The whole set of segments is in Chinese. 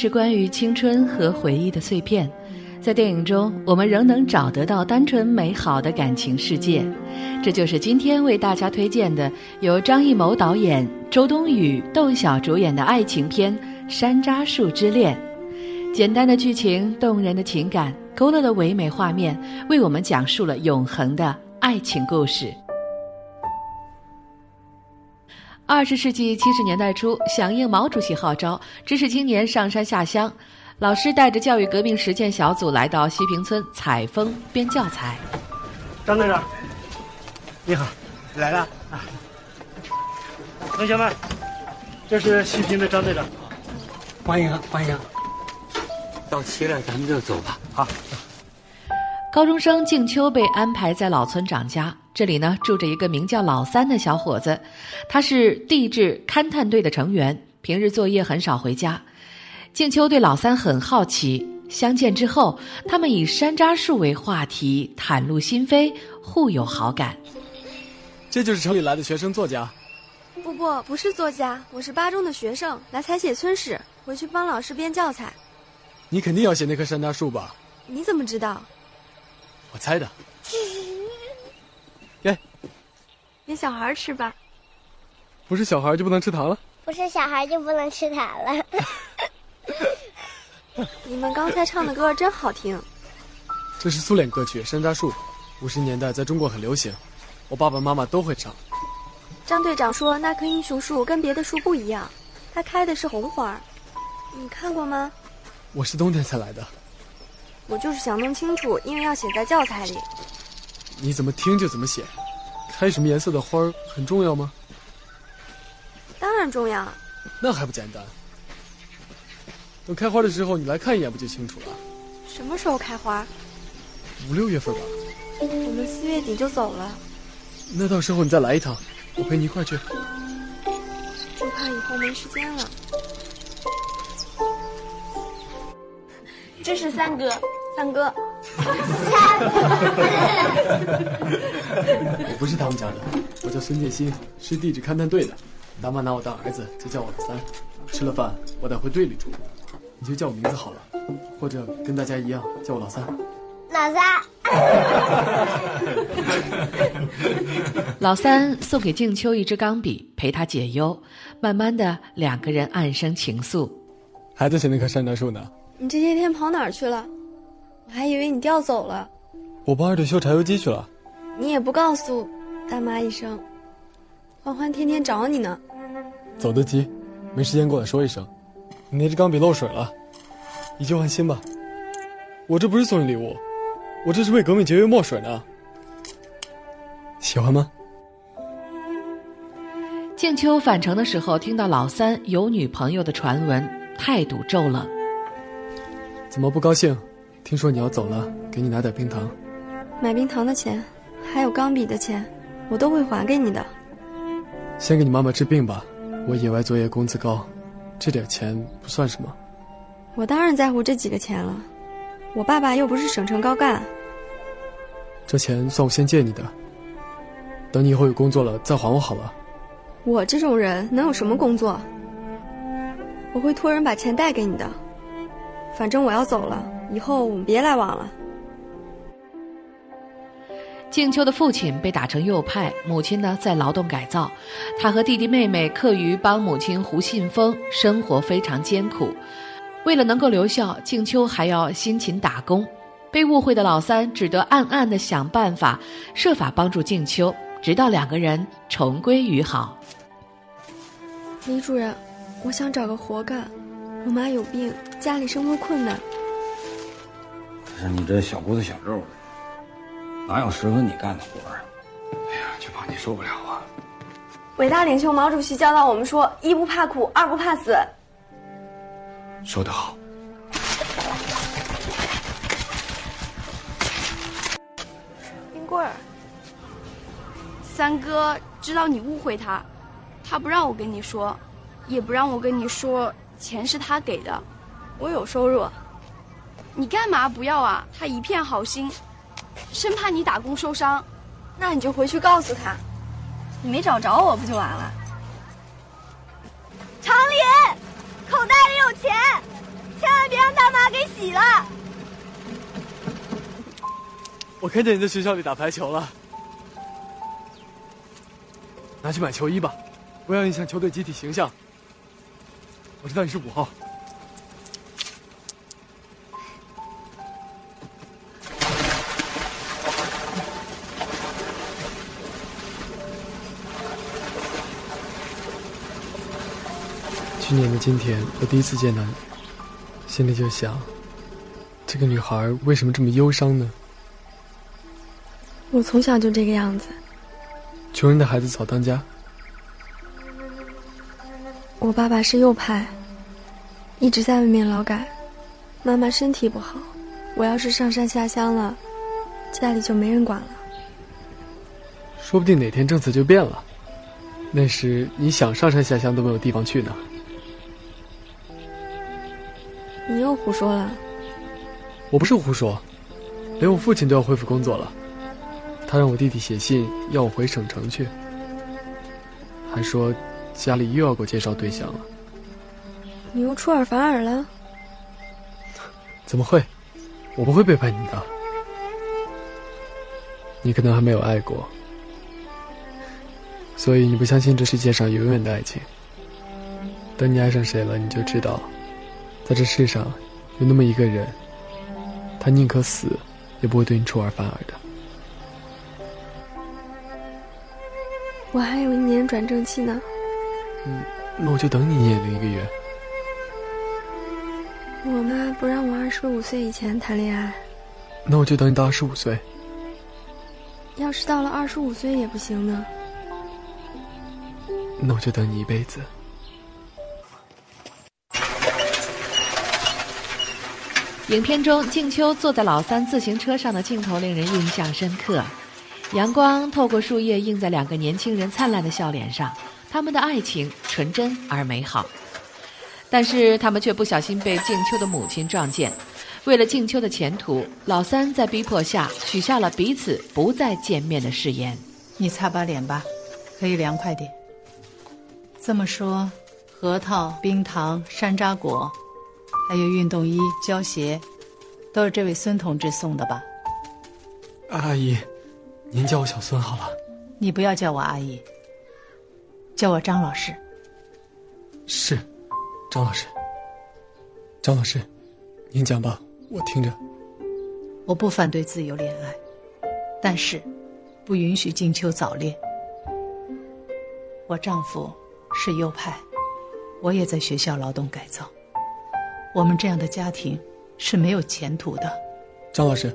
是关于青春和回忆的碎片，在电影中，我们仍能找得到单纯美好的感情世界。这就是今天为大家推荐的，由张艺谋导演、周冬雨、窦晓主演的爱情片《山楂树之恋》。简单的剧情，动人的情感，勾勒的唯美画面，为我们讲述了永恒的爱情故事。二十世纪七十年代初，响应毛主席号召，知识青年上山下乡，老师带着教育革命实践小组来到西坪村采风编教材。张队长，你好，来了啊！同学们，这是西平的张队长，欢迎欢迎。到齐了，咱们就走吧。好。高中生静秋被安排在老村长家。这里呢，住着一个名叫老三的小伙子，他是地质勘探队的成员，平日作业很少回家。静秋对老三很好奇，相见之后，他们以山楂树为话题，袒露心扉，互有好感。这就是城里来的学生作家？不不，不是作家，我是八中的学生，来采写村史，回去帮老师编教材。你肯定要写那棵山楂树吧？你怎么知道？我猜的。给，给小孩吃吧。不是小孩就不能吃糖了？不是小孩就不能吃糖了。你们刚才唱的歌真好听。这是苏联歌曲《山楂树》，五十年代在中国很流行，我爸爸妈妈都会唱。张队长说那棵英雄树跟别的树不一样，它开的是红花，你看过吗？我是冬天才来的。我就是想弄清楚，因为要写在教材里。你怎么听就怎么写，开什么颜色的花儿很重要吗？当然重要。那还不简单？等开花的时候你来看一眼不就清楚了？什么时候开花？五六月份吧。我们四月底就走了。那到时候你再来一趟，我陪你一块去。就怕以后没时间了。这是三哥，三哥。我 不是他们家的，我叫孙建新，是地质勘探队的。大妈拿我当儿子，就叫我老三。吃了饭，我得回队里住，你就叫我名字好了，或者跟大家一样叫我老三。老三。老三送给静秋一支钢笔，陪她解忧。慢慢的，两个人暗生情愫。还在写那棵山楂树呢。你这些天跑哪儿去了？我还以为你调走了。我帮二队修柴油机去了。你也不告诉大妈一声。欢欢天天找你呢。走得急，没时间过来说一声。你那支钢笔漏水了，你就换新吧。我这不是送你礼物，我这是为革命节约墨水呢。喜欢吗？静秋返程的时候，听到老三有女朋友的传闻，态度骤冷。怎么不高兴？听说你要走了，给你拿点冰糖。买冰糖的钱，还有钢笔的钱，我都会还给你的。先给你妈妈治病吧，我野外作业工资高，这点钱不算什么。我当然在乎这几个钱了，我爸爸又不是省城高干。这钱算我先借你的，等你以后有工作了再还我好了。我这种人能有什么工作？我会托人把钱带给你的。反正我要走了，以后我们别来往了。静秋的父亲被打成右派，母亲呢在劳动改造，他和弟弟妹妹课余帮母亲胡信封，生活非常艰苦。为了能够留校，静秋还要辛勤打工。被误会的老三只得暗暗的想办法，设法帮助静秋，直到两个人重归于好。李主任，我想找个活干，我妈有病，家里生活困难。可是你这小骨头小肉的，哪有适合你干的活啊？哎呀，就怕你受不了啊！伟大领袖毛主席教导我们说：一不怕苦，二不怕死。说得好。冰棍儿，三哥知道你误会他，他不让我跟你说，也不让我跟你说钱是他给的。我有收入。你干嘛不要啊？他一片好心，生怕你打工受伤。那你就回去告诉他，你没找着我不就完了？常林，口袋里有钱，千万别让大妈给洗了。我看见你在学校里打排球了，拿去买球衣吧，不要影响球队集体形象。我知道你是五号。去年的今天，我第一次见到你，心里就想，这个女孩为什么这么忧伤呢？我从小就这个样子。穷人的孩子早当家。我爸爸是右派，一直在外面劳改。妈妈身体不好，我要是上山下乡了，家里就没人管了。说不定哪天政策就变了，那时你想上山下乡都没有地方去呢。你又胡说了。我不是胡说，连我父亲都要恢复工作了。他让我弟弟写信要我回省城去，还说家里又要给我介绍对象了。你又出尔反尔了？怎么会？我不会背叛你的。你可能还没有爱过，所以你不相信这世界上有永远的爱情。等你爱上谁了，你就知道，在这世上有那么一个人，他宁可死，也不会对你出尔反尔的。我还有一年转正期呢。嗯，那我就等你一年零一个月。我妈不让我二十五岁以前谈恋爱。那我就等你到二十五岁。要是到了二十五岁也不行呢？那我就等你一辈子。影片中，静秋坐在老三自行车上的镜头令人印象深刻。阳光透过树叶映在两个年轻人灿烂的笑脸上，他们的爱情纯真而美好。但是他们却不小心被静秋的母亲撞见。为了静秋的前途，老三在逼迫下许下了彼此不再见面的誓言。你擦把脸吧，可以凉快点。这么说，核桃、冰糖、山楂果，还有运动衣、胶鞋，都是这位孙同志送的吧？阿姨。您叫我小孙好了。你不要叫我阿姨，叫我张老师。是，张老师。张老师，您讲吧，我听着。我不反对自由恋爱，但是不允许静秋早恋。我丈夫是右派，我也在学校劳动改造。我们这样的家庭是没有前途的。张老师。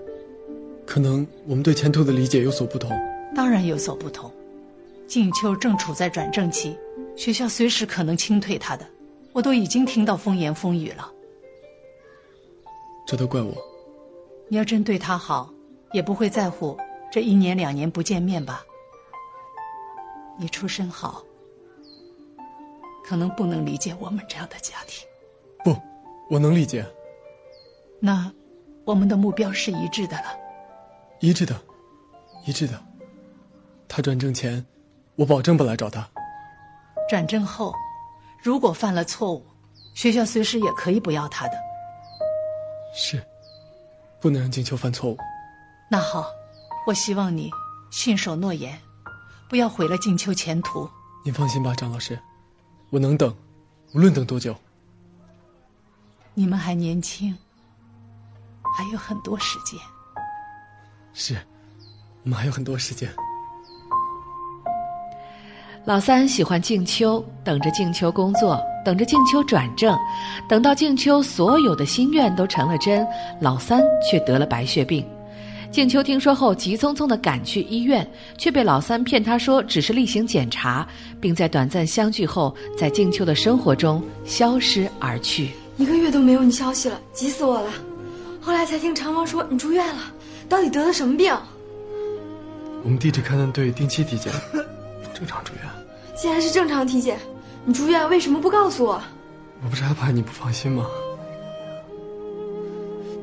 可能我们对前途的理解有所不同，当然有所不同。静秋正处在转正期，学校随时可能清退他的，我都已经听到风言风语了。这都怪我。你要真对他好，也不会在乎这一年两年不见面吧？你出身好，可能不能理解我们这样的家庭。不，我能理解。那，我们的目标是一致的了。一致的，一致的。他转正前，我保证不来找他。转正后，如果犯了错误，学校随时也可以不要他的。是，不能让静秋犯错误。那好，我希望你信守诺言，不要毁了静秋前途。您放心吧，张老师，我能等，无论等多久。你们还年轻，还有很多时间。是，我们还有很多时间。老三喜欢静秋，等着静秋工作，等着静秋转正，等到静秋所有的心愿都成了真，老三却得了白血病。静秋听说后，急匆匆地赶去医院，却被老三骗他说只是例行检查，并在短暂相聚后，在静秋的生活中消失而去。一个月都没有你消息了，急死我了。后来才听长芳说你住院了，到底得了什么病？我们地质勘探队定期体检，正常住院。既然是正常体检，你住院为什么不告诉我？我不是害怕你不放心吗？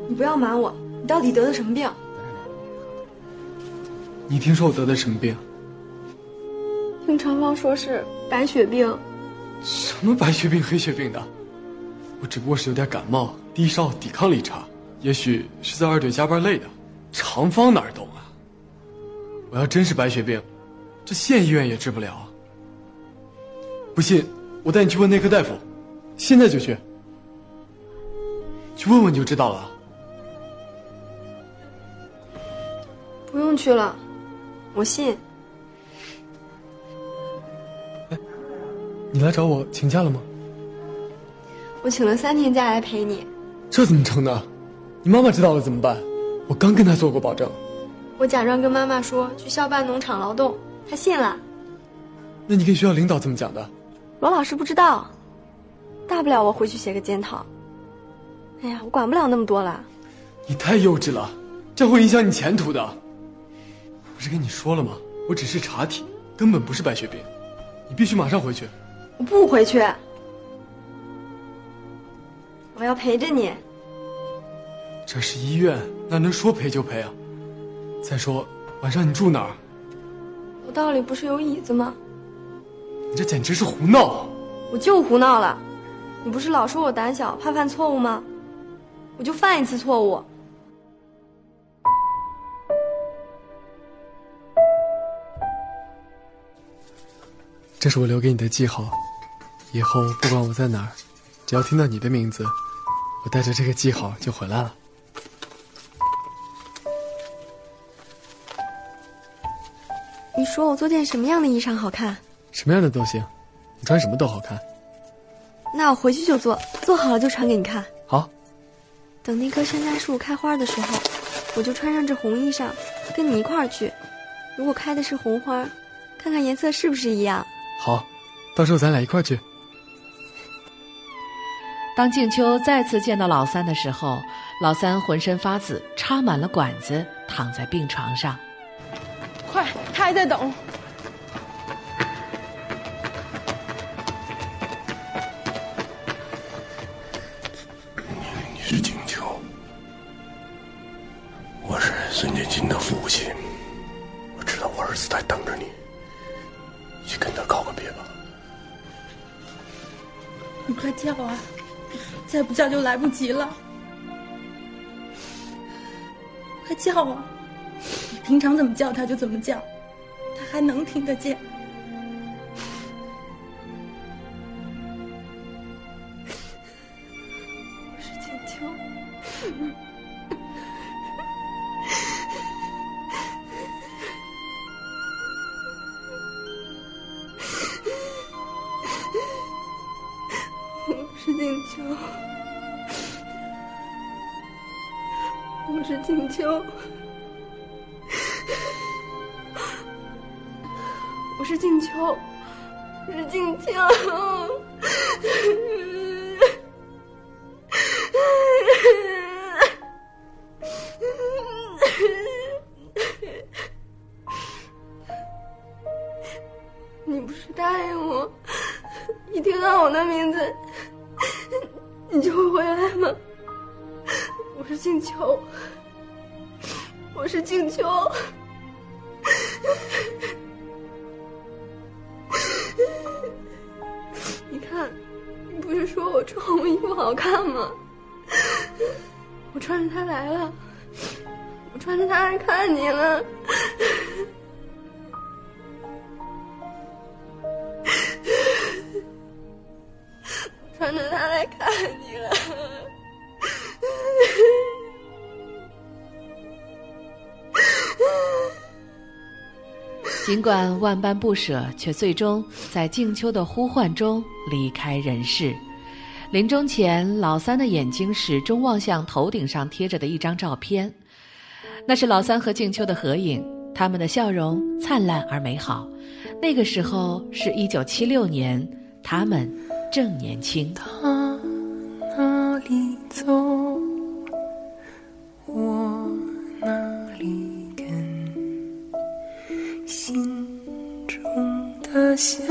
你不要瞒我，你到底得的什么病？你听说我得的什么病？听长芳说是白血病。什么白血病、黑血病的？我只不过是有点感冒、低烧、抵抗力差，也许是在二队加班累的。长方哪懂啊？我要真是白血病，这县医院也治不了。不信，我带你去问内科大夫，现在就去。去问问就知道了。不用去了，我信。哎，你来找我请假了吗？我请了三天假来陪你。这怎么成呢？你妈妈知道了怎么办？我刚跟她做过保证。我假装跟妈妈说去校办农场劳动，她信了。那你跟学校领导怎么讲的？罗老师不知道，大不了我回去写个检讨。哎呀，我管不了那么多了。你太幼稚了，这会影响你前途的。不是跟你说了吗？我只是查体，根本不是白血病。你必须马上回去。我不回去，我要陪着你。这是医院，哪能说赔就赔啊？再说晚上你住哪儿？楼道里不是有椅子吗？你这简直是胡闹！我就胡闹了，你不是老说我胆小怕犯错误吗？我就犯一次错误。这是我留给你的记号，以后不管我在哪儿，只要听到你的名字，我带着这个记号就回来了。你说我做件什么样的衣裳好看？什么样的都行，你穿什么都好看。那我回去就做，做好了就穿给你看。好。等那棵山楂树开花的时候，我就穿上这红衣裳，跟你一块儿去。如果开的是红花，看看颜色是不是一样。好，到时候咱俩一块儿去。当静秋再次见到老三的时候，老三浑身发紫，插满了管子，躺在病床上。在等。你是静秋，我是孙建金的父亲，我知道我儿子在等着你，去跟他告个别吧。你快叫啊！再不叫就来不及了。快叫啊！你平常怎么叫他就怎么叫，他还能听得见。是静秋。你不是答应我，一听到我的名字，你就会回来吗？我是静秋，我是静秋。好看吗？我穿着它来了，我穿着它来看你了。我穿着它来看你了。尽管万般不舍，却最终在静秋的呼唤中离开人世。临终前，老三的眼睛始终望向头顶上贴着的一张照片，那是老三和静秋的合影，他们的笑容灿烂而美好。那个时候是一九七六年，他们正年轻。他哪里走，我哪里跟，心中的相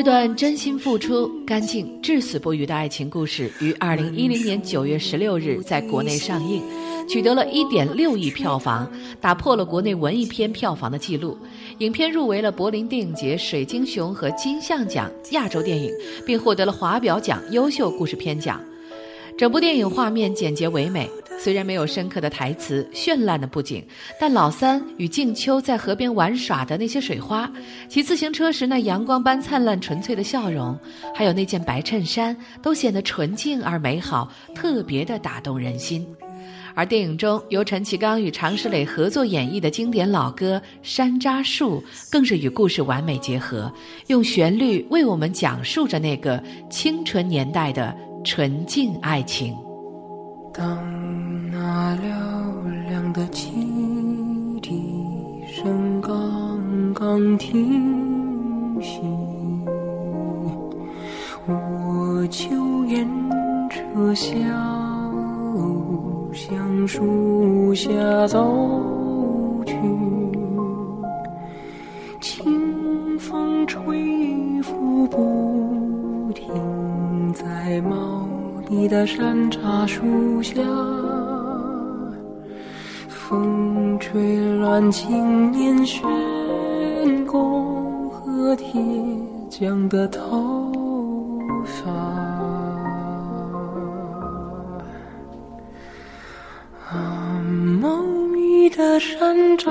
这段真心付出、干净、至死不渝的爱情故事，于二零一零年九月十六日在国内上映，取得了一点六亿票房，打破了国内文艺片票房的记录。影片入围了柏林电影节水晶熊和金像奖亚洲电影，并获得了华表奖优秀故事片奖。整部电影画面简洁唯美，虽然没有深刻的台词、绚烂的布景，但老三与静秋在河边玩耍的那些水花，骑自行车时那阳光般灿烂纯粹的笑容，还有那件白衬衫，都显得纯净而美好，特别的打动人心。而电影中由陈其刚与常石磊合作演绎的经典老歌《山楂树》，更是与故事完美结合，用旋律为我们讲述着那个清纯年代的纯净爱情。当那嘹亮的汽笛声刚刚停看青年悬弓和铁匠的头发。啊，茂密的山楂